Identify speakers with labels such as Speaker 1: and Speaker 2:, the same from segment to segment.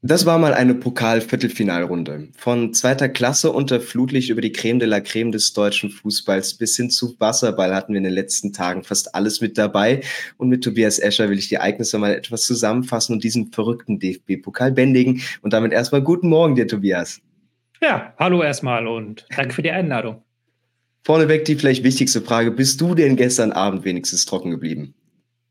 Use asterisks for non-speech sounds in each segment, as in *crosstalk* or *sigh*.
Speaker 1: Das war mal eine Pokal-Viertelfinalrunde. Von zweiter Klasse unter Flutlicht über die Creme de la Creme des deutschen Fußballs bis hin zu Wasserball hatten wir in den letzten Tagen fast alles mit dabei. Und mit Tobias Escher will ich die Ereignisse mal etwas zusammenfassen und diesen verrückten DFB-Pokal bändigen. Und damit erstmal guten Morgen dir, Tobias.
Speaker 2: Ja, hallo erstmal und danke für die Einladung.
Speaker 1: Vorneweg die vielleicht wichtigste Frage. Bist du denn gestern Abend wenigstens trocken geblieben?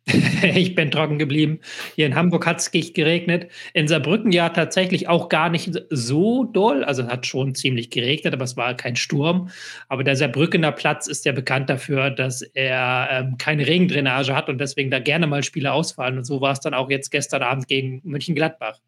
Speaker 1: *laughs*
Speaker 2: ich bin trocken geblieben. Hier in Hamburg hat es geregnet. In Saarbrücken ja tatsächlich auch gar nicht so doll. Also es hat schon ziemlich geregnet, aber es war kein Sturm. Aber der Saarbrückener Platz ist ja bekannt dafür, dass er ähm, keine Regendrainage hat und deswegen da gerne mal Spiele ausfallen. Und so war es dann auch jetzt gestern Abend gegen München-Gladbach.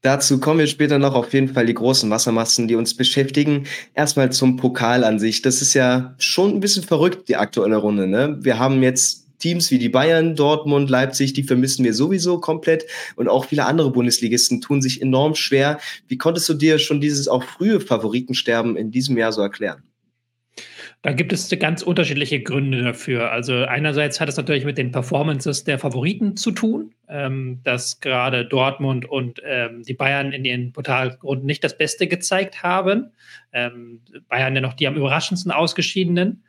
Speaker 1: Dazu kommen wir später noch auf jeden Fall die großen Wassermassen, die uns beschäftigen. Erstmal zum Pokal an sich. Das ist ja schon ein bisschen verrückt, die aktuelle Runde. Ne? Wir haben jetzt Teams wie die Bayern, Dortmund, Leipzig, die vermissen wir sowieso komplett. Und auch viele andere Bundesligisten tun sich enorm schwer. Wie konntest du dir schon dieses auch frühe Favoritensterben in diesem Jahr so erklären?
Speaker 2: Da gibt es ganz unterschiedliche Gründe dafür. Also einerseits hat es natürlich mit den Performances der Favoriten zu tun, ähm, dass gerade Dortmund und ähm, die Bayern in ihren Portalrunden nicht das Beste gezeigt haben. Ähm, Bayern ja noch die am überraschendsten ausgeschiedenen.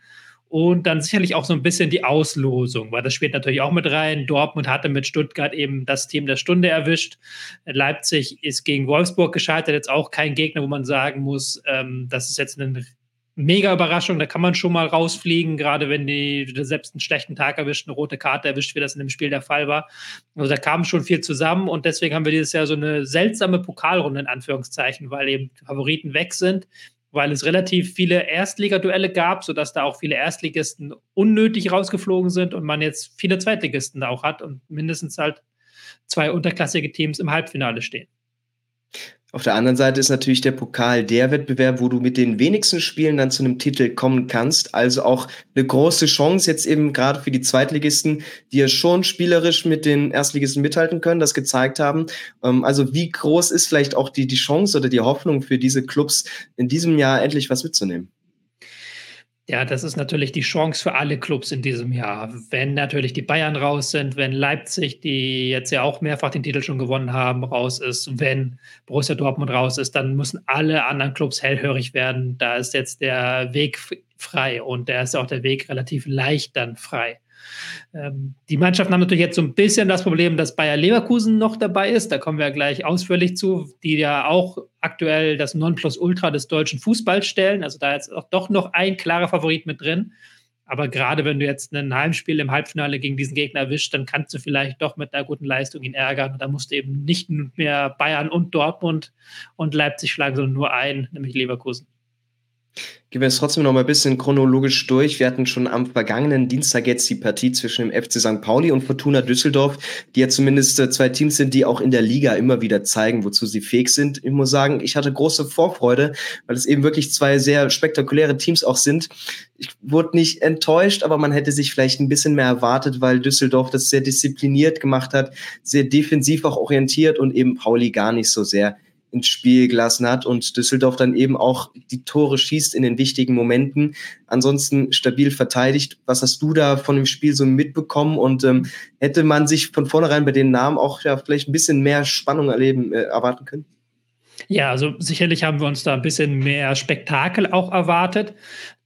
Speaker 2: Und dann sicherlich auch so ein bisschen die Auslosung, weil das spielt natürlich auch mit rein. Dortmund hatte mit Stuttgart eben das Team der Stunde erwischt. Leipzig ist gegen Wolfsburg gescheitert, jetzt auch kein Gegner, wo man sagen muss, ähm, das ist jetzt eine mega Überraschung. Da kann man schon mal rausfliegen, gerade wenn die selbst einen schlechten Tag erwischt, eine rote Karte erwischt, wie das in dem Spiel der Fall war. Also da kam schon viel zusammen und deswegen haben wir dieses Jahr so eine seltsame Pokalrunde in Anführungszeichen, weil eben Favoriten weg sind weil es relativ viele Erstligaduelle gab, sodass da auch viele Erstligisten unnötig rausgeflogen sind und man jetzt viele Zweitligisten da auch hat und mindestens halt zwei unterklassige Teams im Halbfinale stehen.
Speaker 1: Auf der anderen Seite ist natürlich der Pokal der Wettbewerb, wo du mit den wenigsten Spielen dann zu einem Titel kommen kannst. Also auch eine große Chance jetzt eben gerade für die Zweitligisten, die ja schon spielerisch mit den Erstligisten mithalten können, das gezeigt haben. Ähm, also wie groß ist vielleicht auch die, die Chance oder die Hoffnung für diese Clubs in diesem Jahr endlich was mitzunehmen?
Speaker 2: Ja, das ist natürlich die Chance für alle Clubs in diesem Jahr. Wenn natürlich die Bayern raus sind, wenn Leipzig, die jetzt ja auch mehrfach den Titel schon gewonnen haben, raus ist, wenn Borussia Dortmund raus ist, dann müssen alle anderen Clubs hellhörig werden. Da ist jetzt der Weg frei und da ist auch der Weg relativ leicht dann frei. Ähm, die Mannschaften haben natürlich jetzt so ein bisschen das Problem, dass Bayer Leverkusen noch dabei ist. Da kommen wir gleich ausführlich zu, die ja auch aktuell das Nonplusultra des deutschen Fußballs stellen. Also da ist auch doch noch ein klarer Favorit mit drin. Aber gerade wenn du jetzt ein Heimspiel im Halbfinale gegen diesen Gegner erwischt, dann kannst du vielleicht doch mit einer guten Leistung ihn ärgern. Da musst du eben nicht mehr Bayern und Dortmund und Leipzig schlagen, sondern nur einen, nämlich Leverkusen.
Speaker 1: Gehen wir es trotzdem noch mal ein bisschen chronologisch durch. Wir hatten schon am vergangenen Dienstag jetzt die Partie zwischen dem FC St. Pauli und Fortuna Düsseldorf, die ja zumindest äh, zwei Teams sind, die auch in der Liga immer wieder zeigen, wozu sie fähig sind. Ich muss sagen, ich hatte große Vorfreude, weil es eben wirklich zwei sehr spektakuläre Teams auch sind. Ich wurde nicht enttäuscht, aber man hätte sich vielleicht ein bisschen mehr erwartet, weil Düsseldorf das sehr diszipliniert gemacht hat, sehr defensiv auch orientiert und eben Pauli gar nicht so sehr ins Spiel gelassen hat und Düsseldorf dann eben auch die Tore schießt in den wichtigen Momenten. Ansonsten stabil verteidigt. Was hast du da von dem Spiel so mitbekommen und ähm, hätte man sich von vornherein bei den Namen auch ja vielleicht ein bisschen mehr Spannung erleben äh, erwarten können?
Speaker 2: Ja, also sicherlich haben wir uns da ein bisschen mehr Spektakel auch erwartet.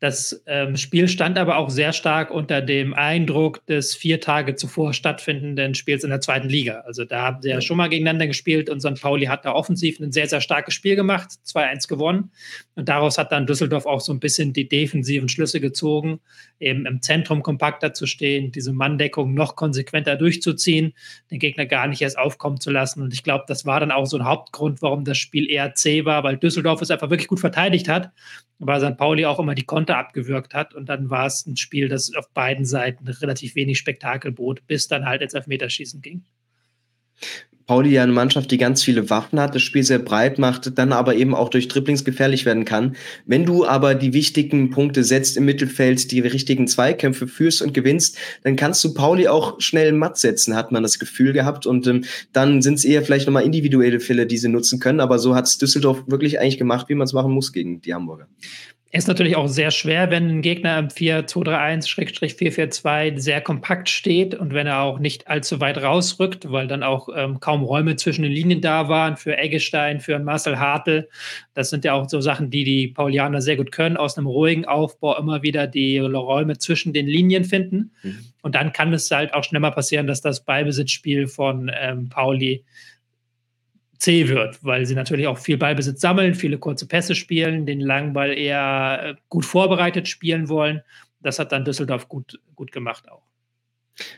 Speaker 2: Das ähm, Spiel stand aber auch sehr stark unter dem Eindruck des vier Tage zuvor stattfindenden Spiels in der zweiten Liga. Also da haben sie ja schon mal gegeneinander gespielt und St. Pauli hat da offensiv ein sehr, sehr starkes Spiel gemacht, 2-1 gewonnen. Und daraus hat dann Düsseldorf auch so ein bisschen die defensiven Schlüsse gezogen, eben im Zentrum kompakter zu stehen, diese Manndeckung noch konsequenter durchzuziehen, den Gegner gar nicht erst aufkommen zu lassen. Und ich glaube, das war dann auch so ein Hauptgrund, warum das Spiel eher zäh war, weil Düsseldorf es einfach wirklich gut verteidigt hat, weil St. Pauli auch immer die Konter Konter abgewürgt hat. Und dann war es ein Spiel, das auf beiden Seiten relativ wenig Spektakel bot, bis dann halt ins Elfmeterschießen ging.
Speaker 1: Pauli ja eine Mannschaft, die ganz viele Waffen hat, das Spiel sehr breit macht, dann aber eben auch durch Dribblings gefährlich werden kann. Wenn du aber die wichtigen Punkte setzt im Mittelfeld, die richtigen Zweikämpfe führst und gewinnst, dann kannst du Pauli auch schnell matt setzen, hat man das Gefühl gehabt. Und ähm, dann sind es eher vielleicht nochmal individuelle Fälle, die sie nutzen können. Aber so hat es Düsseldorf wirklich eigentlich gemacht, wie man es machen muss gegen die Hamburger.
Speaker 2: Ist natürlich auch sehr schwer, wenn ein Gegner im 4-2-3-1-4-4-2 sehr kompakt steht und wenn er auch nicht allzu weit rausrückt, weil dann auch ähm, kaum Räume zwischen den Linien da waren für Eggestein, für Marcel Hartl. Das sind ja auch so Sachen, die die Paulianer sehr gut können, aus einem ruhigen Aufbau immer wieder die Räume zwischen den Linien finden. Mhm. Und dann kann es halt auch schnell mal passieren, dass das Ballbesitzspiel von ähm, Pauli zäh wird, weil sie natürlich auch viel Ballbesitz sammeln, viele kurze Pässe spielen, den langen Ball eher äh, gut vorbereitet spielen wollen. Das hat dann Düsseldorf gut, gut gemacht auch.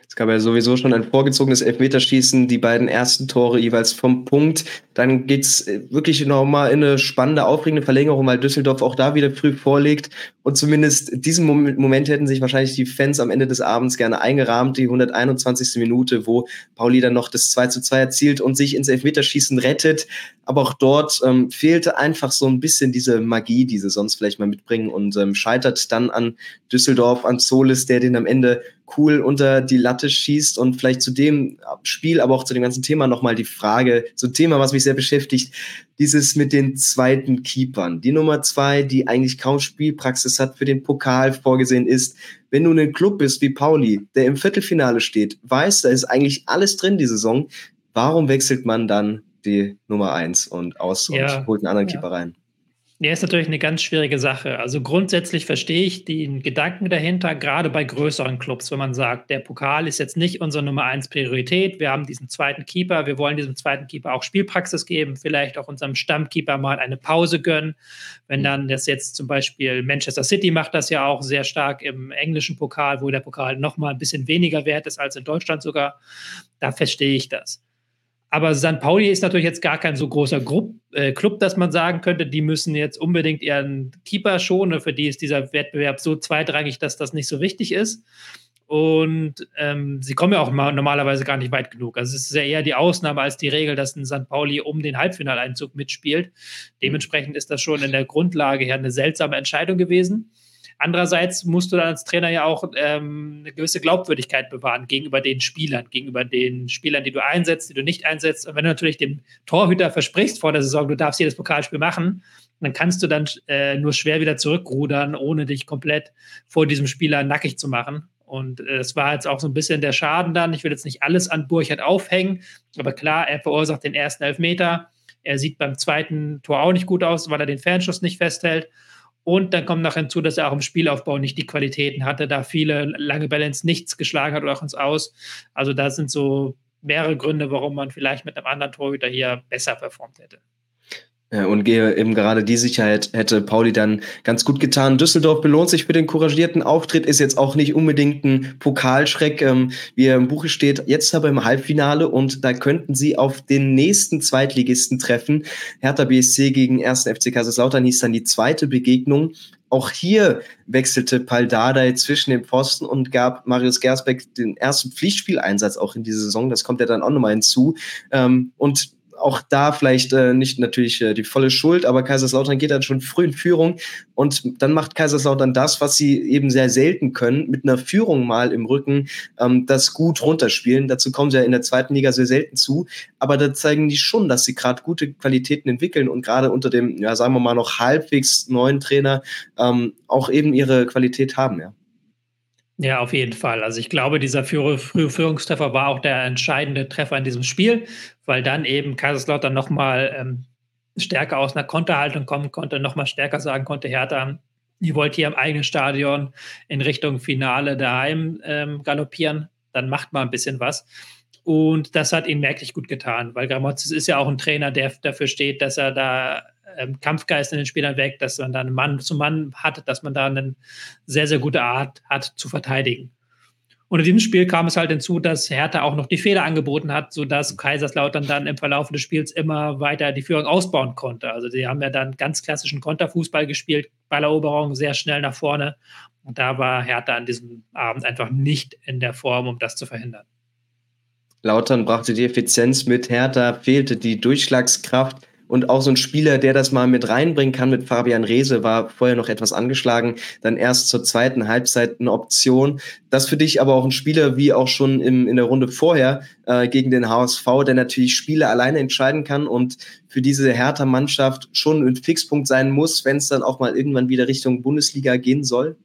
Speaker 1: Es gab ja sowieso schon ein vorgezogenes Elfmeterschießen, die beiden ersten Tore jeweils vom Punkt. Dann geht's äh, wirklich nochmal in eine spannende, aufregende Verlängerung, weil Düsseldorf auch da wieder früh vorlegt. Und zumindest diesen Moment hätten sich wahrscheinlich die Fans am Ende des Abends gerne eingerahmt, die 121. Minute, wo Pauli dann noch das 2 zu 2 erzielt und sich ins Elfmeterschießen rettet. Aber auch dort ähm, fehlte einfach so ein bisschen diese Magie, die sie sonst vielleicht mal mitbringen und ähm, scheitert dann an Düsseldorf, an Solis, der den am Ende cool unter die Latte schießt und vielleicht zu dem Spiel, aber auch zu dem ganzen Thema nochmal die Frage, so ein Thema, was mich sehr beschäftigt, dieses mit den zweiten Keepern. Die Nummer zwei, die eigentlich kaum Spielpraxis hat, für den Pokal vorgesehen ist. Wenn du ein Club bist wie Pauli, der im Viertelfinale steht, weiß, da ist eigentlich alles drin die Saison, warum wechselt man dann die Nummer eins und aus ja, und holt einen anderen ja. Keeper rein?
Speaker 2: Ja, ist natürlich eine ganz schwierige Sache. Also grundsätzlich verstehe ich den Gedanken dahinter, gerade bei größeren Clubs, wenn man sagt, der Pokal ist jetzt nicht unsere Nummer eins Priorität. Wir haben diesen zweiten Keeper, wir wollen diesem zweiten Keeper auch Spielpraxis geben, vielleicht auch unserem Stammkeeper mal eine Pause gönnen. Wenn dann das jetzt zum Beispiel Manchester City macht das ja auch sehr stark im englischen Pokal, wo der Pokal noch mal ein bisschen weniger wert ist als in Deutschland sogar, da verstehe ich das. Aber St. Pauli ist natürlich jetzt gar kein so großer Grupp, äh, Club, dass man sagen könnte, die müssen jetzt unbedingt ihren Keeper schonen. Für die ist dieser Wettbewerb so zweitrangig, dass das nicht so wichtig ist. Und ähm, sie kommen ja auch normalerweise gar nicht weit genug. Also es ist ja eher die Ausnahme als die Regel, dass ein St. Pauli um den Halbfinaleinzug mitspielt. Dementsprechend ist das schon in der Grundlage her eine seltsame Entscheidung gewesen. Andererseits musst du dann als Trainer ja auch ähm, eine gewisse Glaubwürdigkeit bewahren gegenüber den Spielern, gegenüber den Spielern, die du einsetzt, die du nicht einsetzt. Und wenn du natürlich dem Torhüter versprichst vor der Saison, du darfst jedes Pokalspiel machen, dann kannst du dann äh, nur schwer wieder zurückrudern, ohne dich komplett vor diesem Spieler nackig zu machen. Und äh, es war jetzt auch so ein bisschen der Schaden dann. Ich will jetzt nicht alles an Burchard aufhängen, aber klar, er verursacht den ersten Elfmeter. Er sieht beim zweiten Tor auch nicht gut aus, weil er den Fernschuss nicht festhält. Und dann kommt noch hinzu, dass er auch im Spielaufbau nicht die Qualitäten hatte, da viele lange ins Nichts geschlagen hat oder auch ins Aus. Also da sind so mehrere Gründe, warum man vielleicht mit einem anderen Torhüter hier besser performt hätte.
Speaker 1: Und eben gerade die Sicherheit hätte Pauli dann ganz gut getan. Düsseldorf belohnt sich für den couragierten Auftritt, ist jetzt auch nicht unbedingt ein Pokalschreck, ähm, wie er im Buche steht. Jetzt aber im Halbfinale und da könnten sie auf den nächsten Zweitligisten treffen. Hertha BSC gegen 1. FC Kaiserslautern hieß dann die zweite Begegnung. Auch hier wechselte Paldadei zwischen den Pfosten und gab Marius Gersbeck den ersten Pflichtspieleinsatz auch in dieser Saison. Das kommt ja dann auch nochmal hinzu. Ähm, und auch da vielleicht äh, nicht natürlich äh, die volle Schuld, aber Kaiserslautern geht dann schon früh in Führung und dann macht Kaiserslautern das, was sie eben sehr selten können, mit einer Führung mal im Rücken ähm, das gut runterspielen. Dazu kommen sie ja in der zweiten Liga sehr selten zu, aber da zeigen die schon, dass sie gerade gute Qualitäten entwickeln und gerade unter dem, ja sagen wir mal noch halbwegs neuen Trainer ähm, auch eben ihre Qualität haben, ja.
Speaker 2: Ja, auf jeden Fall. Also ich glaube, dieser frühe Führungstreffer war auch der entscheidende Treffer in diesem Spiel, weil dann eben Kaiserslautern nochmal ähm, stärker aus einer Konterhaltung kommen konnte, nochmal stärker sagen konnte, Hertha, ihr wollt hier im eigenen Stadion in Richtung Finale daheim ähm, galoppieren, dann macht mal ein bisschen was. Und das hat ihnen merklich gut getan, weil Gramozis ist ja auch ein Trainer, der dafür steht, dass er da ähm, Kampfgeist in den Spielern weg, dass man dann Mann zu Mann hat, dass man da eine sehr, sehr gute Art hat zu verteidigen. Und in diesem Spiel kam es halt hinzu, dass Hertha auch noch die Fehler angeboten hat, sodass Kaiserslautern dann im Verlauf des Spiels immer weiter die Führung ausbauen konnte. Also sie haben ja dann ganz klassischen Konterfußball gespielt, Balleroberung sehr schnell nach vorne. Und da war Hertha an diesem Abend einfach nicht in der Form, um das zu verhindern.
Speaker 1: Lautern brachte die Effizienz mit, Hertha fehlte die Durchschlagskraft und auch so ein Spieler, der das mal mit reinbringen kann mit Fabian Reese, war vorher noch etwas angeschlagen, dann erst zur zweiten Halbzeit eine Option. Das für dich aber auch ein Spieler wie auch schon im, in der Runde vorher äh, gegen den HSV, der natürlich Spiele alleine entscheiden kann und für diese Hertha-Mannschaft schon ein Fixpunkt sein muss, wenn es dann auch mal irgendwann wieder Richtung Bundesliga gehen soll?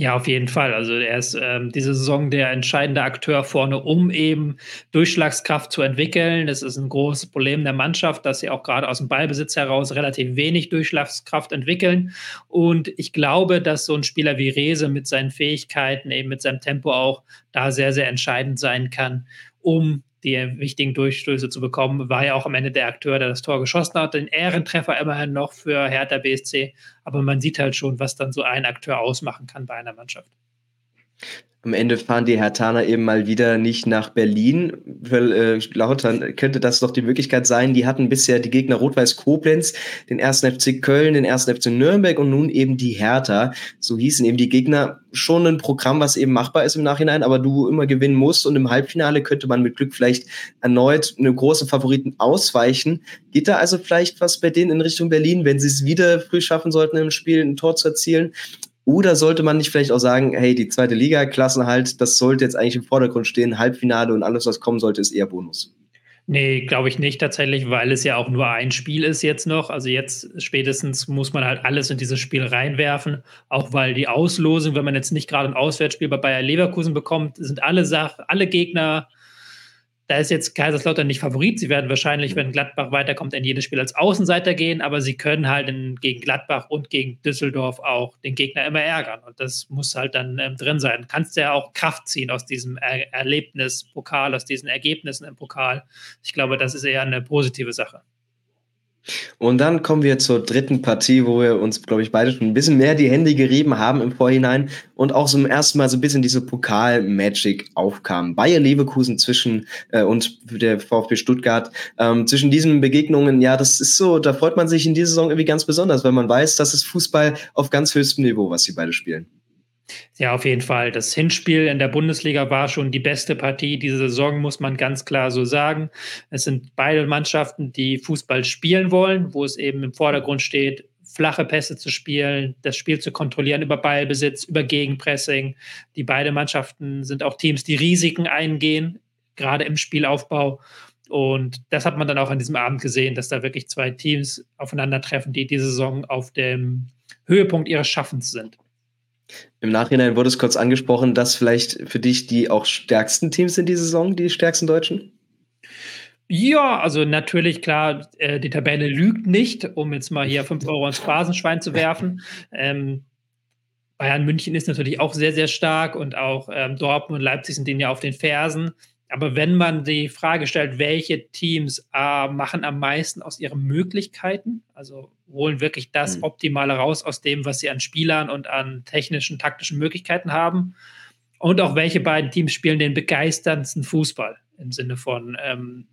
Speaker 2: Ja, auf jeden Fall. Also er ist ähm, diese Saison der entscheidende Akteur vorne, um eben Durchschlagskraft zu entwickeln. Das ist ein großes Problem der Mannschaft, dass sie auch gerade aus dem Ballbesitz heraus relativ wenig Durchschlagskraft entwickeln. Und ich glaube, dass so ein Spieler wie Rese mit seinen Fähigkeiten, eben mit seinem Tempo auch da sehr, sehr entscheidend sein kann, um die wichtigen Durchstöße zu bekommen, war ja auch am Ende der Akteur, der das Tor geschossen hat. Den Ehrentreffer immerhin noch für Hertha BSC. Aber man sieht halt schon, was dann so ein Akteur ausmachen kann bei einer Mannschaft.
Speaker 1: Am Ende fahren die Hertaner eben mal wieder nicht nach Berlin. Weil, äh, Lautern könnte das doch die Möglichkeit sein. Die hatten bisher die Gegner Rot-Weiß Koblenz, den ersten FC Köln, den ersten FC Nürnberg und nun eben die Hertha. So hießen eben die Gegner schon ein Programm, was eben machbar ist im Nachhinein, aber du immer gewinnen musst. Und im Halbfinale könnte man mit Glück vielleicht erneut eine große Favoriten ausweichen. Geht da also vielleicht was bei denen in Richtung Berlin, wenn sie es wieder früh schaffen sollten, im Spiel ein Tor zu erzielen? Oder sollte man nicht vielleicht auch sagen, hey, die zweite Liga, Klassenhalt, das sollte jetzt eigentlich im Vordergrund stehen, Halbfinale und alles, was kommen sollte, ist eher Bonus?
Speaker 2: Nee, glaube ich nicht tatsächlich, weil es ja auch nur ein Spiel ist jetzt noch. Also jetzt spätestens muss man halt alles in dieses Spiel reinwerfen, auch weil die Auslosung, wenn man jetzt nicht gerade ein Auswärtsspiel bei Bayer Leverkusen bekommt, sind alle Sachen, alle Gegner da ist jetzt Kaiserslautern nicht Favorit. Sie werden wahrscheinlich, wenn Gladbach weiterkommt, in jedes Spiel als Außenseiter gehen, aber sie können halt in, gegen Gladbach und gegen Düsseldorf auch den Gegner immer ärgern. Und das muss halt dann ähm, drin sein. Kannst ja auch Kraft ziehen aus diesem er Erlebnis Pokal, aus diesen Ergebnissen im Pokal. Ich glaube, das ist eher eine positive Sache.
Speaker 1: Und dann kommen wir zur dritten Partie, wo wir uns, glaube ich, beide schon ein bisschen mehr die Hände gerieben haben im Vorhinein und auch zum ersten Mal so ein bisschen diese Pokal-Magic aufkam. Bayer Leverkusen zwischen äh, und der VfB Stuttgart. Ähm, zwischen diesen Begegnungen, ja, das ist so, da freut man sich in dieser Saison irgendwie ganz besonders, weil man weiß, das ist Fußball auf ganz höchstem Niveau, was sie beide spielen.
Speaker 2: Ja, auf jeden Fall. Das Hinspiel in der Bundesliga war schon die beste Partie diese Saison, muss man ganz klar so sagen. Es sind beide Mannschaften, die Fußball spielen wollen, wo es eben im Vordergrund steht, flache Pässe zu spielen, das Spiel zu kontrollieren über Ballbesitz, über Gegenpressing. Die beiden Mannschaften sind auch Teams, die Risiken eingehen, gerade im Spielaufbau. Und das hat man dann auch an diesem Abend gesehen, dass da wirklich zwei Teams aufeinandertreffen, die diese Saison auf dem Höhepunkt ihres Schaffens sind.
Speaker 1: Im Nachhinein wurde es kurz angesprochen, dass vielleicht für dich die auch stärksten Teams in dieser Saison, die stärksten Deutschen?
Speaker 2: Ja, also natürlich, klar, äh, die Tabelle lügt nicht, um jetzt mal hier 5 Euro ins Phrasenschwein zu werfen. Ähm, Bayern München ist natürlich auch sehr, sehr stark und auch ähm, Dortmund und Leipzig sind denen ja auf den Fersen. Aber wenn man die Frage stellt, welche Teams äh, machen am meisten aus ihren Möglichkeiten, also holen wirklich das mhm. Optimale raus aus dem, was sie an Spielern und an technischen, taktischen Möglichkeiten haben, und auch welche beiden Teams spielen den begeisterndsten Fußball im Sinne von, ähm,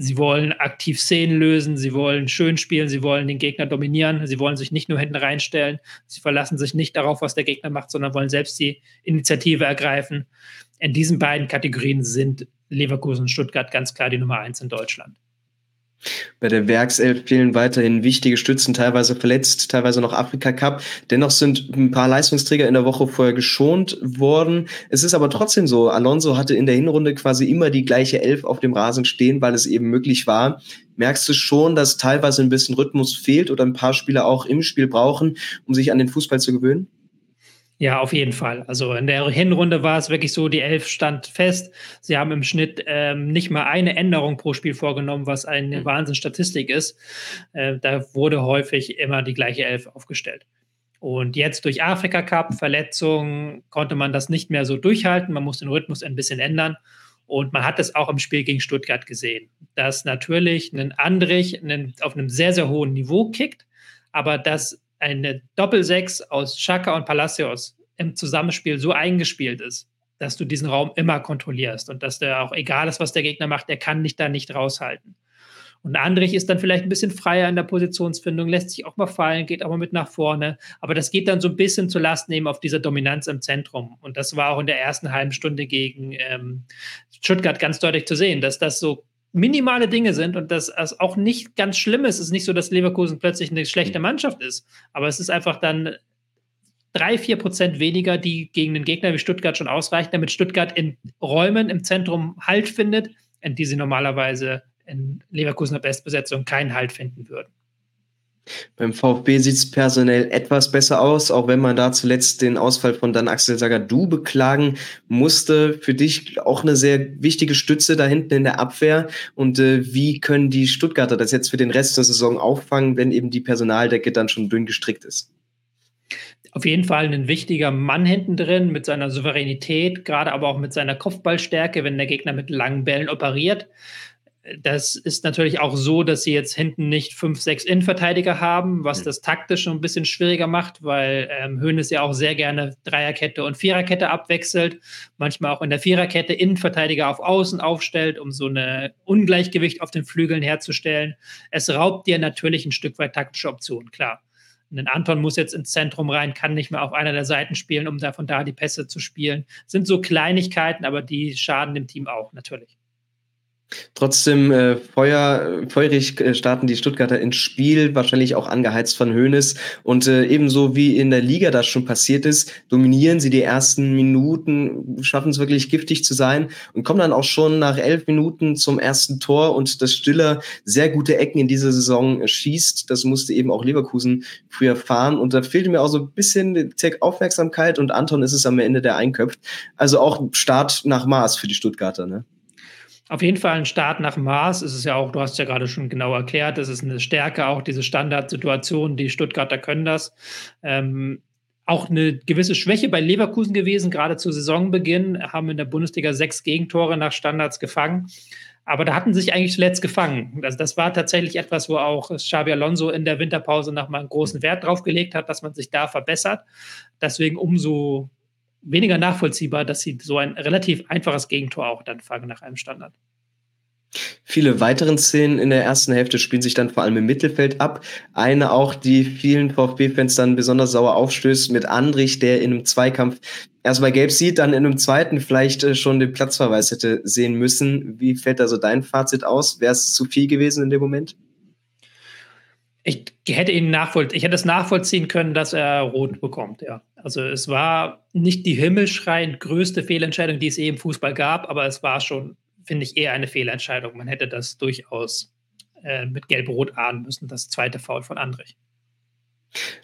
Speaker 2: sie wollen aktiv Szenen lösen, sie wollen schön spielen, sie wollen den Gegner dominieren, sie wollen sich nicht nur hinten reinstellen, sie verlassen sich nicht darauf, was der Gegner macht, sondern wollen selbst die Initiative ergreifen in diesen beiden Kategorien sind Leverkusen und Stuttgart ganz klar die Nummer eins in Deutschland.
Speaker 1: Bei der Werkself fehlen weiterhin wichtige Stützen, teilweise verletzt, teilweise noch Afrika Cup. Dennoch sind ein paar Leistungsträger in der Woche vorher geschont worden. Es ist aber trotzdem so, Alonso hatte in der Hinrunde quasi immer die gleiche Elf auf dem Rasen stehen, weil es eben möglich war. Merkst du schon, dass teilweise ein bisschen Rhythmus fehlt oder ein paar Spieler auch im Spiel brauchen, um sich an den Fußball zu gewöhnen?
Speaker 2: Ja, auf jeden Fall. Also in der Hinrunde war es wirklich so, die Elf stand fest. Sie haben im Schnitt ähm, nicht mal eine Änderung pro Spiel vorgenommen, was eine mhm. Wahnsinnsstatistik ist. Äh, da wurde häufig immer die gleiche Elf aufgestellt. Und jetzt durch Afrika Cup, Verletzungen, konnte man das nicht mehr so durchhalten. Man muss den Rhythmus ein bisschen ändern. Und man hat es auch im Spiel gegen Stuttgart gesehen, dass natürlich ein Andrich auf einem sehr, sehr hohen Niveau kickt, aber dass eine Doppelsechs aus Chaka und Palacios im Zusammenspiel so eingespielt ist, dass du diesen Raum immer kontrollierst und dass der auch egal ist, was der Gegner macht, der kann dich da nicht raushalten. Und Andrich ist dann vielleicht ein bisschen freier in der Positionsfindung, lässt sich auch mal fallen, geht auch mal mit nach vorne. Aber das geht dann so ein bisschen zu Lasten eben auf dieser Dominanz im Zentrum. Und das war auch in der ersten halben Stunde gegen ähm, Stuttgart ganz deutlich zu sehen, dass das so minimale Dinge sind und dass es auch nicht ganz schlimm ist. Es ist nicht so, dass Leverkusen plötzlich eine schlechte mhm. Mannschaft ist, aber es ist einfach dann drei, vier Prozent weniger, die gegen einen Gegner wie Stuttgart schon ausreichen, damit Stuttgart in Räumen im Zentrum Halt findet, in die sie normalerweise in Leverkusener Bestbesetzung keinen Halt finden würden.
Speaker 1: Beim VfB sieht es personell etwas besser aus, auch wenn man da zuletzt den Ausfall von dann Axel Sagadou beklagen musste. Für dich auch eine sehr wichtige Stütze da hinten in der Abwehr. Und äh, wie können die Stuttgarter das jetzt für den Rest der Saison auffangen, wenn eben die Personaldecke dann schon dünn gestrickt ist?
Speaker 2: Auf jeden Fall ein wichtiger Mann hinten drin mit seiner Souveränität, gerade aber auch mit seiner Kopfballstärke, wenn der Gegner mit langen Bällen operiert das ist natürlich auch so, dass sie jetzt hinten nicht fünf, sechs Innenverteidiger haben, was das taktisch schon ein bisschen schwieriger macht, weil ähm, Hönes ja auch sehr gerne Dreierkette und Viererkette abwechselt, manchmal auch in der Viererkette Innenverteidiger auf Außen aufstellt, um so ein Ungleichgewicht auf den Flügeln herzustellen. Es raubt dir natürlich ein Stück weit taktische Optionen, klar. Ein Anton muss jetzt ins Zentrum rein, kann nicht mehr auf einer der Seiten spielen, um da von da die Pässe zu spielen. Sind so Kleinigkeiten, aber die schaden dem Team auch natürlich.
Speaker 1: Trotzdem äh, Feuer, feurig äh, starten die Stuttgarter ins Spiel, wahrscheinlich auch angeheizt von Hoeneß. Und äh, ebenso wie in der Liga das schon passiert ist, dominieren sie die ersten Minuten, schaffen es wirklich giftig zu sein und kommen dann auch schon nach elf Minuten zum ersten Tor und das Stiller sehr gute Ecken in dieser Saison schießt. Das musste eben auch Leverkusen früher fahren. Und da fehlte mir auch so ein bisschen Aufmerksamkeit und Anton ist es am Ende, der einköpft. Also auch Start nach Maß für die Stuttgarter, ne?
Speaker 2: Auf jeden Fall ein Start nach Maß. Es ist ja auch, du hast ja gerade schon genau erklärt, es ist eine Stärke, auch diese Standardsituation, die Stuttgarter können das. Ähm, auch eine gewisse Schwäche bei Leverkusen gewesen, gerade zu Saisonbeginn, haben in der Bundesliga sechs Gegentore nach Standards gefangen. Aber da hatten sie sich eigentlich zuletzt gefangen. Also das war tatsächlich etwas, wo auch Xabi Alonso in der Winterpause nochmal einen großen Wert drauf gelegt hat, dass man sich da verbessert. Deswegen umso weniger nachvollziehbar, dass sie so ein relativ einfaches Gegentor auch dann fangen nach einem Standard.
Speaker 1: Viele weiteren Szenen in der ersten Hälfte spielen sich dann vor allem im Mittelfeld ab. Eine auch, die vielen VfB-Fans dann besonders sauer aufstößt, mit Andrich, der in einem Zweikampf erstmal gelb sieht, dann in einem zweiten vielleicht äh, schon den Platzverweis hätte sehen müssen. Wie fällt also dein Fazit aus? Wäre es zu viel gewesen in dem Moment?
Speaker 2: Ich hätte ihn nachvollziehen, ich hätte es nachvollziehen können, dass er rot bekommt, ja. Also es war nicht die himmelschreiend größte Fehlentscheidung, die es eh im Fußball gab, aber es war schon, finde ich, eher eine Fehlentscheidung. Man hätte das durchaus äh, mit Gelb-Rot ahnen müssen, das zweite Foul von Andrich.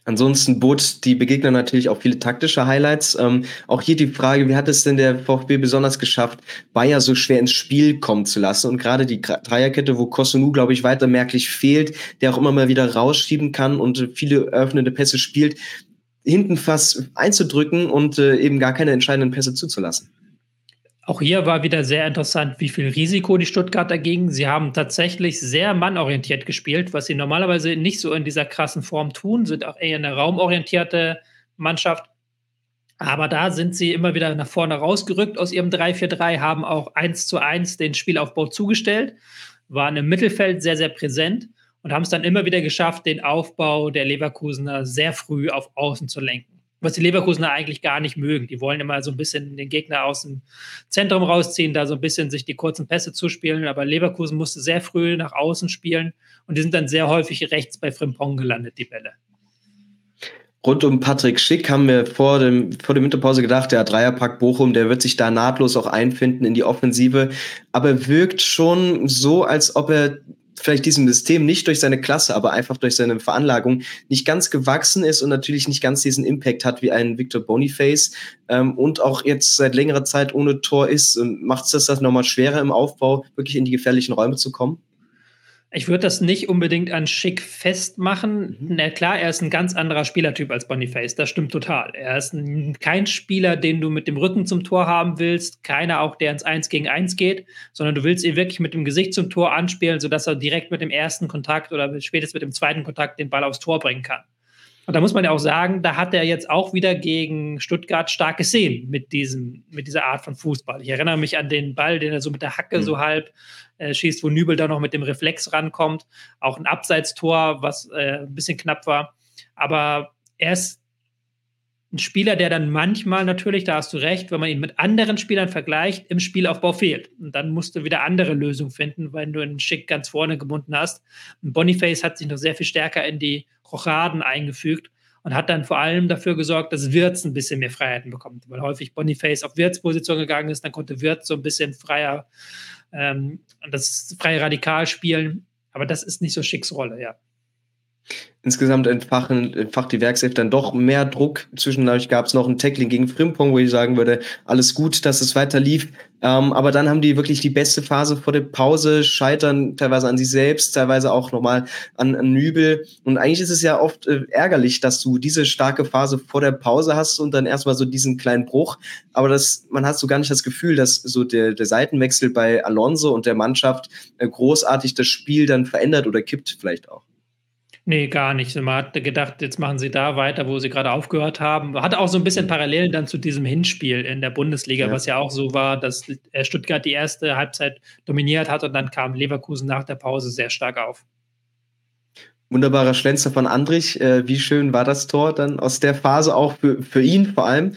Speaker 1: Ansonsten bot die Begegnung natürlich auch viele taktische Highlights. Ähm, auch hier die Frage, wie hat es denn der VfB besonders geschafft, Bayer so schwer ins Spiel kommen zu lassen? Und gerade die Dreierkette, wo Kosunu, glaube ich, weiter merklich fehlt, der auch immer mal wieder rausschieben kann und viele öffnende Pässe spielt, hinten fast einzudrücken und äh, eben gar keine entscheidenden Pässe zuzulassen.
Speaker 2: Auch hier war wieder sehr interessant, wie viel Risiko die Stuttgarter gingen. Sie haben tatsächlich sehr mannorientiert gespielt, was sie normalerweise nicht so in dieser krassen Form tun, sind auch eher eine raumorientierte Mannschaft. Aber da sind sie immer wieder nach vorne rausgerückt aus ihrem 3-4-3, haben auch 1 zu 1 den Spielaufbau zugestellt, waren im Mittelfeld sehr, sehr präsent und haben es dann immer wieder geschafft, den Aufbau der Leverkusener sehr früh auf Außen zu lenken. Was die Leverkusener eigentlich gar nicht mögen. Die wollen immer so ein bisschen den Gegner aus dem Zentrum rausziehen, da so ein bisschen sich die kurzen Pässe zuspielen. Aber Leverkusen musste sehr früh nach außen spielen und die sind dann sehr häufig rechts bei Frimpong gelandet, die Bälle
Speaker 1: rund um Patrick Schick haben wir vor, dem, vor der Winterpause gedacht, der Dreierpack Bochum, der wird sich da nahtlos auch einfinden in die Offensive, aber wirkt schon so, als ob er vielleicht diesem System nicht durch seine Klasse, aber einfach durch seine Veranlagung nicht ganz gewachsen ist und natürlich nicht ganz diesen Impact hat wie ein Victor Boniface ähm, und auch jetzt seit längerer Zeit ohne Tor ist. Macht es das, das nochmal schwerer im Aufbau, wirklich in die gefährlichen Räume zu kommen?
Speaker 2: Ich würde das nicht unbedingt an Schick festmachen. Mhm. Na klar, er ist ein ganz anderer Spielertyp als Boniface. Das stimmt total. Er ist ein, kein Spieler, den du mit dem Rücken zum Tor haben willst. Keiner auch, der ins Eins gegen Eins geht, sondern du willst ihn wirklich mit dem Gesicht zum Tor anspielen, sodass er direkt mit dem ersten Kontakt oder spätestens mit dem zweiten Kontakt den Ball aufs Tor bringen kann. Und da muss man ja auch sagen, da hat er jetzt auch wieder gegen Stuttgart stark gesehen mit, diesem, mit dieser Art von Fußball. Ich erinnere mich an den Ball, den er so mit der Hacke mhm. so halb äh, schießt, wo Nübel da noch mit dem Reflex rankommt. Auch ein Abseitstor, was äh, ein bisschen knapp war. Aber er ist ein Spieler, der dann manchmal natürlich, da hast du recht, wenn man ihn mit anderen Spielern vergleicht, im Spielaufbau fehlt. Und dann musst du wieder andere Lösungen finden, wenn du einen Schick ganz vorne gebunden hast. Und Boniface hat sich noch sehr viel stärker in die Rochaden eingefügt und hat dann vor allem dafür gesorgt, dass Wirtz ein bisschen mehr Freiheiten bekommt, weil häufig Boniface auf Wirtz Position gegangen ist, dann konnte Wirtz so ein bisschen freier ähm, das freie Radikal spielen, aber das ist nicht so Schicks Rolle, ja
Speaker 1: insgesamt entfachen, entfacht die Werkself dann doch mehr Druck. Zwischendurch gab es noch ein Tackling gegen Frimpong, wo ich sagen würde, alles gut, dass es weiter lief. Ähm, aber dann haben die wirklich die beste Phase vor der Pause, scheitern teilweise an sich selbst, teilweise auch nochmal an, an Nübel. Und eigentlich ist es ja oft äh, ärgerlich, dass du diese starke Phase vor der Pause hast und dann erstmal so diesen kleinen Bruch. Aber das, man hat so gar nicht das Gefühl, dass so der, der Seitenwechsel bei Alonso und der Mannschaft äh, großartig das Spiel dann verändert oder kippt vielleicht auch.
Speaker 2: Nee, gar nicht. Man hat gedacht, jetzt machen sie da weiter, wo sie gerade aufgehört haben. Hat auch so ein bisschen mhm. Parallelen dann zu diesem Hinspiel in der Bundesliga, ja. was ja auch so war, dass Stuttgart die erste Halbzeit dominiert hat und dann kam Leverkusen nach der Pause sehr stark auf.
Speaker 1: Wunderbarer Schlenzer von Andrich. Äh, wie schön war das Tor dann aus der Phase auch für, für ihn vor allem?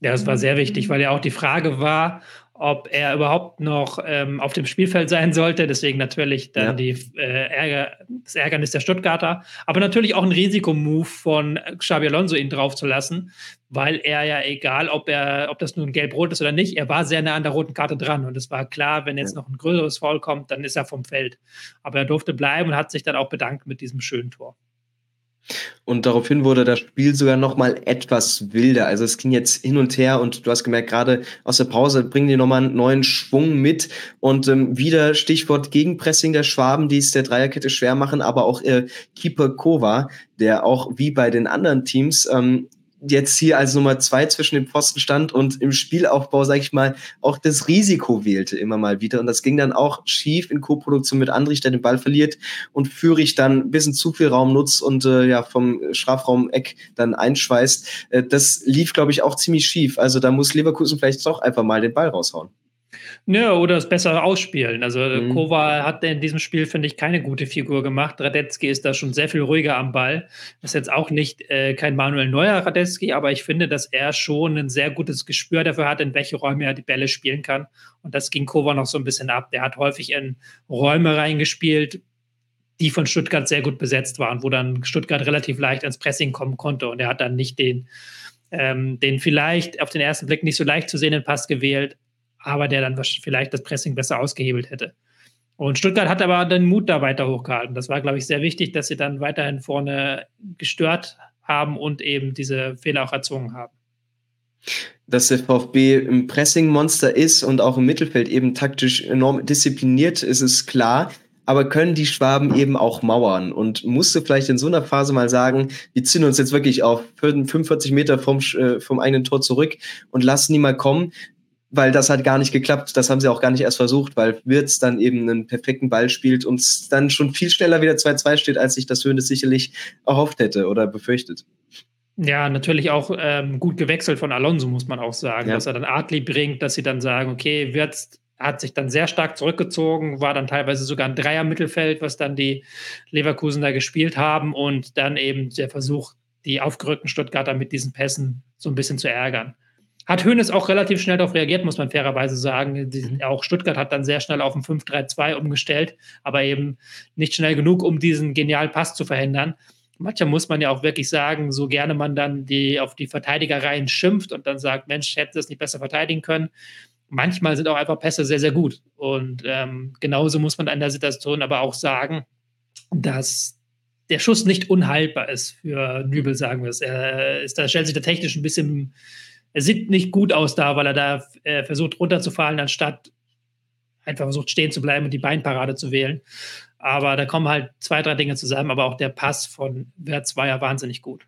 Speaker 2: Ja, das war sehr wichtig, weil ja auch die Frage war, ob er überhaupt noch ähm, auf dem Spielfeld sein sollte. Deswegen natürlich dann ja. die, äh, Ärger, das Ärgernis der Stuttgarter. Aber natürlich auch ein Risikomove von Xabi Alonso, ihn draufzulassen, weil er ja, egal ob er, ob das nun gelb-rot ist oder nicht, er war sehr nah an der roten Karte dran. Und es war klar, wenn jetzt ja. noch ein größeres Foul kommt, dann ist er vom Feld. Aber er durfte bleiben und hat sich dann auch bedankt mit diesem schönen Tor.
Speaker 1: Und daraufhin wurde das Spiel sogar noch mal etwas wilder. Also es ging jetzt hin und her und du hast gemerkt, gerade aus der Pause bringen die noch mal einen neuen Schwung mit. Und ähm, wieder Stichwort Gegenpressing der Schwaben, die es der Dreierkette schwer machen, aber auch äh, Keeper Kova, der auch wie bei den anderen Teams ähm, jetzt hier als Nummer zwei zwischen den Pfosten stand und im Spielaufbau, sag ich mal, auch das Risiko wählte immer mal wieder. Und das ging dann auch schief in Co-Produktion mit Andrich, der den Ball verliert und Führig dann ein bisschen zu viel Raum nutzt und äh, ja vom Strafraum-Eck dann einschweißt. Äh, das lief, glaube ich, auch ziemlich schief. Also da muss Leverkusen vielleicht doch einfach mal den Ball raushauen.
Speaker 2: Ja, oder es besser ausspielen. Also mhm. Kova hat in diesem Spiel, finde ich, keine gute Figur gemacht. Radetzky ist da schon sehr viel ruhiger am Ball. Ist jetzt auch nicht äh, kein Manuel Neuer Radetzky, aber ich finde, dass er schon ein sehr gutes Gespür dafür hat, in welche Räume er die Bälle spielen kann. Und das ging Kova noch so ein bisschen ab. Der hat häufig in Räume reingespielt, die von Stuttgart sehr gut besetzt waren, wo dann Stuttgart relativ leicht ins Pressing kommen konnte. Und er hat dann nicht den, ähm, den vielleicht auf den ersten Blick nicht so leicht zu sehenden Pass gewählt, aber der dann vielleicht das Pressing besser ausgehebelt hätte. Und Stuttgart hat aber den Mut da weiter hochgehalten. Das war, glaube ich, sehr wichtig, dass sie dann weiterhin vorne gestört haben und eben diese Fehler auch erzwungen haben.
Speaker 1: Dass der VfB im Pressing-Monster ist und auch im Mittelfeld eben taktisch enorm diszipliniert, ist es klar. Aber können die Schwaben eben auch mauern? Und musste vielleicht in so einer Phase mal sagen, wir ziehen uns jetzt wirklich auf 45 Meter vom, äh, vom eigenen Tor zurück und lassen die mal kommen weil das hat gar nicht geklappt. Das haben sie auch gar nicht erst versucht, weil Wirtz dann eben einen perfekten Ball spielt und dann schon viel schneller wieder 2-2 steht, als sich das Höhnes sicherlich erhofft hätte oder befürchtet.
Speaker 2: Ja, natürlich auch ähm, gut gewechselt von Alonso, muss man auch sagen, ja. dass er dann Adli bringt, dass sie dann sagen, okay, Wirtz hat sich dann sehr stark zurückgezogen, war dann teilweise sogar ein Dreier-Mittelfeld, was dann die Leverkusen da gespielt haben und dann eben der Versuch, die aufgerückten Stuttgarter mit diesen Pässen so ein bisschen zu ärgern. Hat Hoeneß auch relativ schnell darauf reagiert, muss man fairerweise sagen. Mhm. auch Stuttgart hat dann sehr schnell auf ein 5-3-2 umgestellt, aber eben nicht schnell genug, um diesen genialen Pass zu verhindern. Manchmal muss man ja auch wirklich sagen, so gerne man dann die, auf die Verteidigerreihen schimpft und dann sagt, Mensch, hätte das nicht besser verteidigen können. Manchmal sind auch einfach Pässe sehr, sehr gut. Und ähm, genauso muss man in der Situation aber auch sagen, dass der Schuss nicht unhaltbar ist für Nübel, sagen wir es. Er ist, da stellt sich der technisch ein bisschen er sieht nicht gut aus da, weil er da äh, versucht runterzufallen, anstatt einfach versucht stehen zu bleiben und die Beinparade zu wählen. Aber da kommen halt zwei, drei Dinge zusammen, aber auch der Pass von Wertz war ja wahnsinnig gut.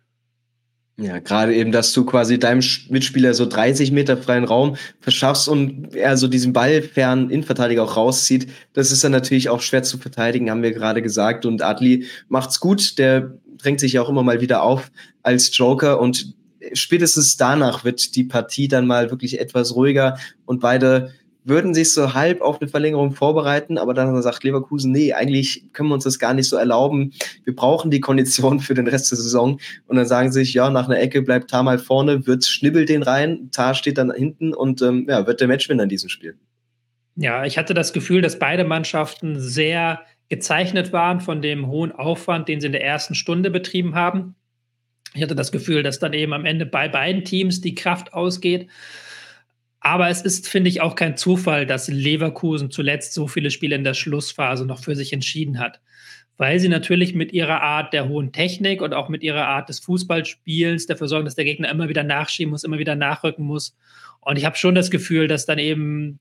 Speaker 1: Ja, gerade eben, dass du quasi deinem Mitspieler so 30 Meter freien Raum verschaffst und er so diesen ballfernen Innenverteidiger auch rauszieht, das ist dann natürlich auch schwer zu verteidigen, haben wir gerade gesagt. Und Adli macht's gut, der drängt sich ja auch immer mal wieder auf als Joker und spätestens danach wird die Partie dann mal wirklich etwas ruhiger und beide würden sich so halb auf eine Verlängerung vorbereiten, aber dann sagt Leverkusen, nee, eigentlich können wir uns das gar nicht so erlauben. Wir brauchen die Kondition für den Rest der Saison. Und dann sagen sie sich, ja, nach einer Ecke bleibt Tar mal vorne, wird schnibbelt den rein, Tar steht dann hinten und ähm, ja, wird der Matchwinner in diesem Spiel.
Speaker 2: Ja, ich hatte das Gefühl, dass beide Mannschaften sehr gezeichnet waren von dem hohen Aufwand, den sie in der ersten Stunde betrieben haben. Ich hatte das Gefühl, dass dann eben am Ende bei beiden Teams die Kraft ausgeht. Aber es ist, finde ich, auch kein Zufall, dass Leverkusen zuletzt so viele Spiele in der Schlussphase noch für sich entschieden hat. Weil sie natürlich mit ihrer Art der hohen Technik und auch mit ihrer Art des Fußballspielens dafür sorgen, dass der Gegner immer wieder nachschieben muss, immer wieder nachrücken muss. Und ich habe schon das Gefühl, dass dann eben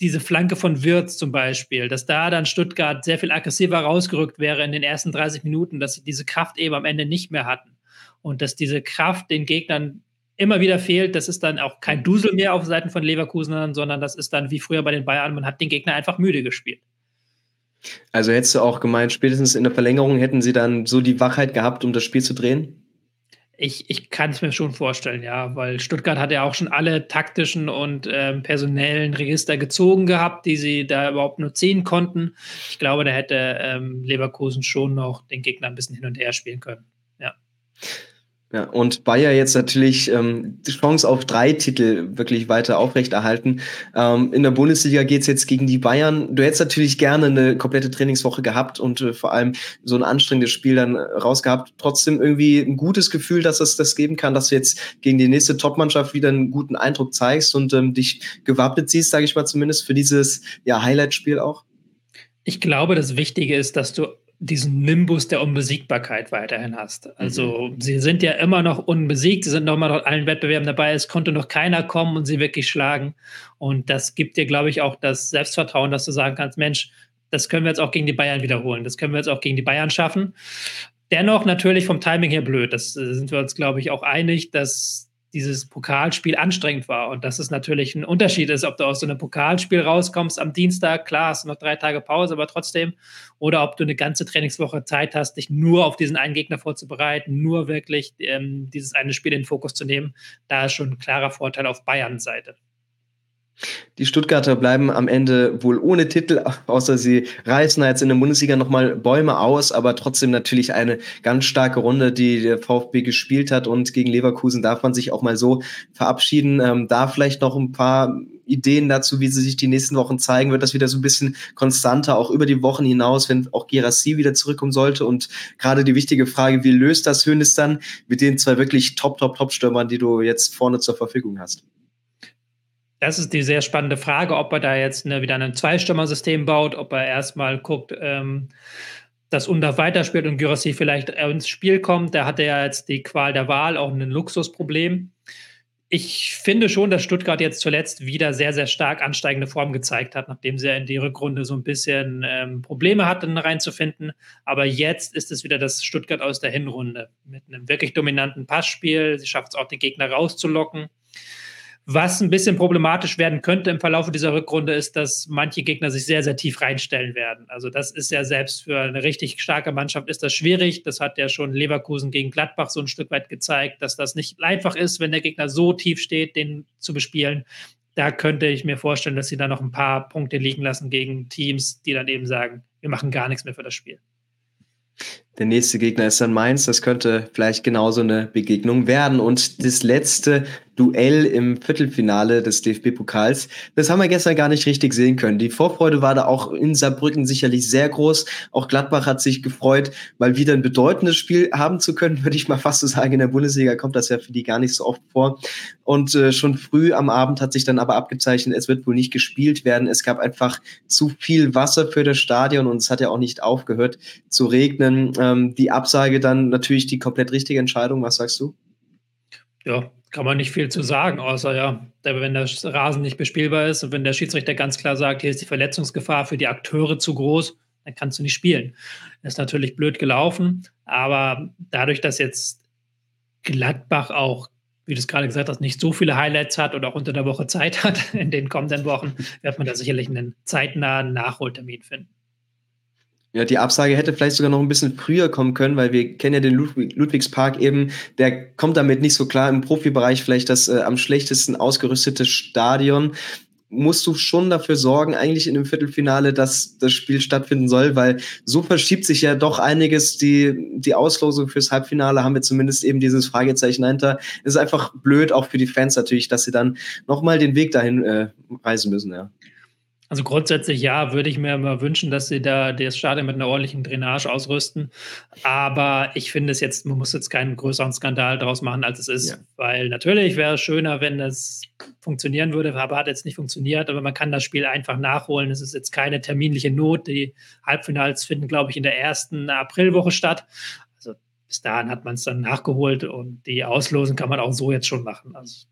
Speaker 2: diese Flanke von Wirtz zum Beispiel, dass da dann Stuttgart sehr viel aggressiver rausgerückt wäre in den ersten 30 Minuten, dass sie diese Kraft eben am Ende nicht mehr hatten. Und dass diese Kraft den Gegnern immer wieder fehlt, das ist dann auch kein Dusel mehr auf Seiten von Leverkusen, sondern das ist dann wie früher bei den Bayern, man hat den Gegner einfach müde gespielt.
Speaker 1: Also hättest du auch gemeint, spätestens in der Verlängerung hätten sie dann so die Wachheit gehabt, um das Spiel zu drehen?
Speaker 2: Ich, ich kann es mir schon vorstellen, ja, weil Stuttgart hat ja auch schon alle taktischen und ähm, personellen Register gezogen gehabt, die sie da überhaupt nur ziehen konnten. Ich glaube, da hätte ähm, Leverkusen schon noch den Gegner ein bisschen hin und her spielen können. Ja.
Speaker 1: Ja, und Bayer jetzt natürlich ähm, die Chance auf drei Titel wirklich weiter aufrechterhalten. Ähm, in der Bundesliga geht's jetzt gegen die Bayern. Du hättest natürlich gerne eine komplette Trainingswoche gehabt und äh, vor allem so ein anstrengendes Spiel dann rausgehabt. Trotzdem irgendwie ein gutes Gefühl, dass es das geben kann, dass du jetzt gegen die nächste Topmannschaft wieder einen guten Eindruck zeigst und ähm, dich gewappnet siehst, sage ich mal zumindest, für dieses ja, Highlight-Spiel auch.
Speaker 2: Ich glaube, das Wichtige ist, dass du diesen Nimbus der Unbesiegbarkeit weiterhin hast. Also mhm. sie sind ja immer noch unbesiegt, sie sind noch mal noch allen Wettbewerben dabei, es konnte noch keiner kommen und sie wirklich schlagen. Und das gibt dir, glaube ich, auch das Selbstvertrauen, dass du sagen kannst, Mensch, das können wir jetzt auch gegen die Bayern wiederholen, das können wir jetzt auch gegen die Bayern schaffen. Dennoch natürlich vom Timing her blöd. Das äh, sind wir uns, glaube ich, auch einig, dass dieses Pokalspiel anstrengend war. Und dass es natürlich ein Unterschied ist, ob du aus so einem Pokalspiel rauskommst am Dienstag, klar, hast du noch drei Tage Pause, aber trotzdem, oder ob du eine ganze Trainingswoche Zeit hast, dich nur auf diesen einen Gegner vorzubereiten, nur wirklich ähm, dieses eine Spiel in den Fokus zu nehmen, da ist schon ein klarer Vorteil auf Bayerns Seite.
Speaker 1: Die Stuttgarter bleiben am Ende wohl ohne Titel, außer sie reißen jetzt in der Bundesliga nochmal Bäume aus, aber trotzdem natürlich eine ganz starke Runde, die der VfB gespielt hat und gegen Leverkusen darf man sich auch mal so verabschieden. Ähm, da vielleicht noch ein paar Ideen dazu, wie sie sich die nächsten Wochen zeigen, wird das wieder so ein bisschen konstanter, auch über die Wochen hinaus, wenn auch Gerassi wieder zurückkommen sollte und gerade die wichtige Frage, wie löst das Hönes dann mit den zwei wirklich Top, Top, Top-Stürmern, die du jetzt vorne zur Verfügung hast?
Speaker 2: Das ist die sehr spannende Frage, ob er da jetzt eine, wieder ein Zweistimmer-System baut, ob er erstmal guckt, ähm, dass Undaf weiterspielt und Gyrassi vielleicht ins Spiel kommt. Da hat er ja jetzt die Qual der Wahl, auch ein Luxusproblem. Ich finde schon, dass Stuttgart jetzt zuletzt wieder sehr, sehr stark ansteigende Form gezeigt hat, nachdem sie in die Rückrunde so ein bisschen ähm, Probleme hatten, reinzufinden. Aber jetzt ist es wieder das Stuttgart aus der Hinrunde mit einem wirklich dominanten Passspiel. Sie schafft es auch, die Gegner rauszulocken. Was ein bisschen problematisch werden könnte im Verlauf dieser Rückrunde ist, dass manche Gegner sich sehr, sehr tief reinstellen werden. Also das ist ja selbst für eine richtig starke Mannschaft ist das schwierig. Das hat ja schon Leverkusen gegen Gladbach so ein Stück weit gezeigt, dass das nicht einfach ist, wenn der Gegner so tief steht, den zu bespielen. Da könnte ich mir vorstellen, dass sie da noch ein paar Punkte liegen lassen gegen Teams, die dann eben sagen, wir machen gar nichts mehr für das Spiel.
Speaker 1: Der nächste Gegner ist dann Mainz. Das könnte vielleicht genauso eine Begegnung werden. Und das letzte Duell im Viertelfinale des DFB-Pokals. Das haben wir gestern gar nicht richtig sehen können. Die Vorfreude war da auch in Saarbrücken sicherlich sehr groß. Auch Gladbach hat sich gefreut, mal wieder ein bedeutendes Spiel haben zu können, würde ich mal fast so sagen. In der Bundesliga kommt das ja für die gar nicht so oft vor. Und äh, schon früh am Abend hat sich dann aber abgezeichnet, es wird wohl nicht gespielt werden. Es gab einfach zu viel Wasser für das Stadion und es hat ja auch nicht aufgehört zu regnen. Ähm, die Absage dann natürlich die komplett richtige Entscheidung. Was sagst du?
Speaker 2: Ja, kann man nicht viel zu sagen, außer ja, wenn der Rasen nicht bespielbar ist und wenn der Schiedsrichter ganz klar sagt, hier ist die Verletzungsgefahr für die Akteure zu groß, dann kannst du nicht spielen. Das ist natürlich blöd gelaufen, aber dadurch, dass jetzt Gladbach auch, wie du es gerade gesagt hast, nicht so viele Highlights hat oder auch unter der Woche Zeit hat *laughs* in den kommenden Wochen, wird man da sicherlich einen zeitnahen Nachholtermin finden.
Speaker 1: Ja, die Absage hätte vielleicht sogar noch ein bisschen früher kommen können, weil wir kennen ja den Ludwig, Ludwigspark eben, der kommt damit nicht so klar im Profibereich, vielleicht das äh, am schlechtesten ausgerüstete Stadion. musst du schon dafür sorgen, eigentlich in dem Viertelfinale, dass das Spiel stattfinden soll, weil so verschiebt sich ja doch einiges. Die, die Auslosung fürs Halbfinale haben wir zumindest eben dieses Fragezeichen dahinter. Es ist einfach blöd, auch für die Fans natürlich, dass sie dann nochmal den Weg dahin äh, reisen müssen, ja.
Speaker 2: Also grundsätzlich ja, würde ich mir immer wünschen, dass sie da das Stadion mit einer ordentlichen Drainage ausrüsten. Aber ich finde es jetzt, man muss jetzt keinen größeren Skandal daraus machen, als es ist. Ja. Weil natürlich wäre es schöner, wenn es funktionieren würde, aber hat jetzt nicht funktioniert. Aber man kann das Spiel einfach nachholen. Es ist jetzt keine terminliche Not. Die Halbfinals finden, glaube ich, in der ersten Aprilwoche statt. Also bis dahin hat man es dann nachgeholt und die Auslosen kann man auch so jetzt schon machen. Also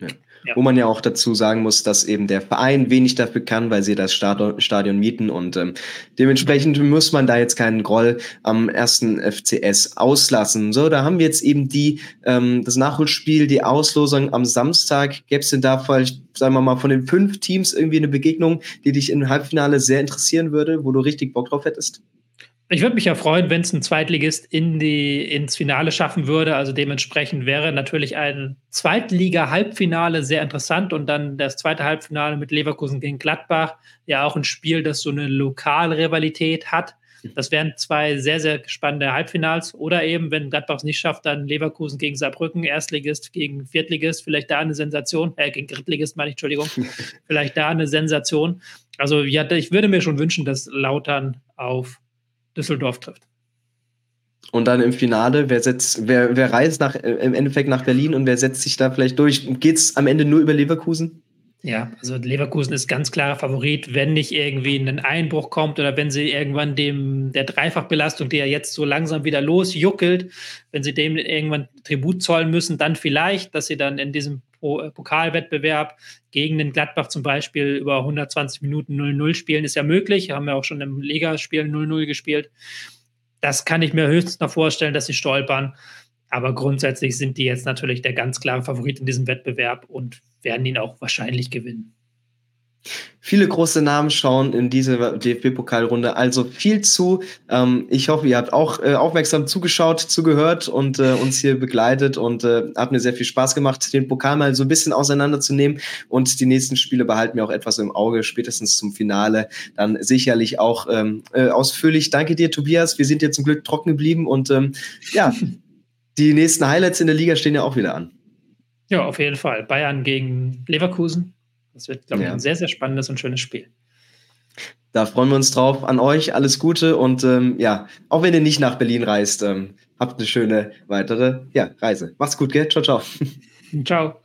Speaker 1: ja. Ja. Wo man ja auch dazu sagen muss, dass eben der Verein wenig dafür kann, weil sie das Stadion mieten und ähm, dementsprechend muss man da jetzt keinen Groll am ersten FCS auslassen. So, da haben wir jetzt eben die ähm, das Nachholspiel, die Auslosung am Samstag. Gäbe es denn da vielleicht, sagen wir mal, von den fünf Teams irgendwie eine Begegnung, die dich im Halbfinale sehr interessieren würde, wo du richtig Bock drauf hättest?
Speaker 2: Ich würde mich ja freuen, wenn es ein Zweitligist in die, ins Finale schaffen würde. Also dementsprechend wäre natürlich ein Zweitliga-Halbfinale sehr interessant und dann das zweite Halbfinale mit Leverkusen gegen Gladbach. Ja, auch ein Spiel, das so eine Lokalrivalität hat. Das wären zwei sehr, sehr spannende Halbfinals. Oder eben, wenn Gladbach es nicht schafft, dann Leverkusen gegen Saarbrücken, Erstligist gegen Viertligist, vielleicht da eine Sensation, äh, gegen Drittligist meine ich, Entschuldigung, *laughs* vielleicht da eine Sensation. Also ja, ich würde mir schon wünschen, dass Lautern auf Düsseldorf trifft.
Speaker 1: Und dann im Finale, wer setzt, wer, wer reist nach, äh, im Endeffekt nach Berlin und wer setzt sich da vielleicht durch? Geht es am Ende nur über Leverkusen?
Speaker 2: Ja, also Leverkusen ist ganz klarer Favorit, wenn nicht irgendwie ein Einbruch kommt oder wenn sie irgendwann dem der Dreifachbelastung, die ja jetzt so langsam wieder losjuckelt, wenn sie dem irgendwann Tribut zollen müssen, dann vielleicht, dass sie dann in diesem Pokalwettbewerb gegen den Gladbach zum Beispiel über 120 Minuten 0-0 spielen, ist ja möglich. Haben wir auch schon im Ligaspiel 0-0 gespielt. Das kann ich mir höchstens noch vorstellen, dass sie stolpern. Aber grundsätzlich sind die jetzt natürlich der ganz klare Favorit in diesem Wettbewerb und werden ihn auch wahrscheinlich gewinnen.
Speaker 1: Viele große Namen schauen in diese DFB-Pokalrunde also viel zu. Ähm, ich hoffe, ihr habt auch äh, aufmerksam zugeschaut, zugehört und äh, uns hier begleitet und äh, hat mir sehr viel Spaß gemacht, den Pokal mal so ein bisschen auseinanderzunehmen und die nächsten Spiele behalten wir auch etwas im Auge, spätestens zum Finale dann sicherlich auch ähm, äh, ausführlich. Danke dir, Tobias. Wir sind hier zum Glück trocken geblieben und ähm, ja, *laughs* die nächsten Highlights in der Liga stehen ja auch wieder an.
Speaker 2: Ja, auf jeden Fall. Bayern gegen Leverkusen. Das wird, glaube ich, ja. ein sehr, sehr spannendes und schönes Spiel.
Speaker 1: Da freuen wir uns drauf. An euch alles Gute und ähm, ja, auch wenn ihr nicht nach Berlin reist, ähm, habt eine schöne weitere ja, Reise. Macht's gut, gell? Ciao, ciao.
Speaker 2: Ciao.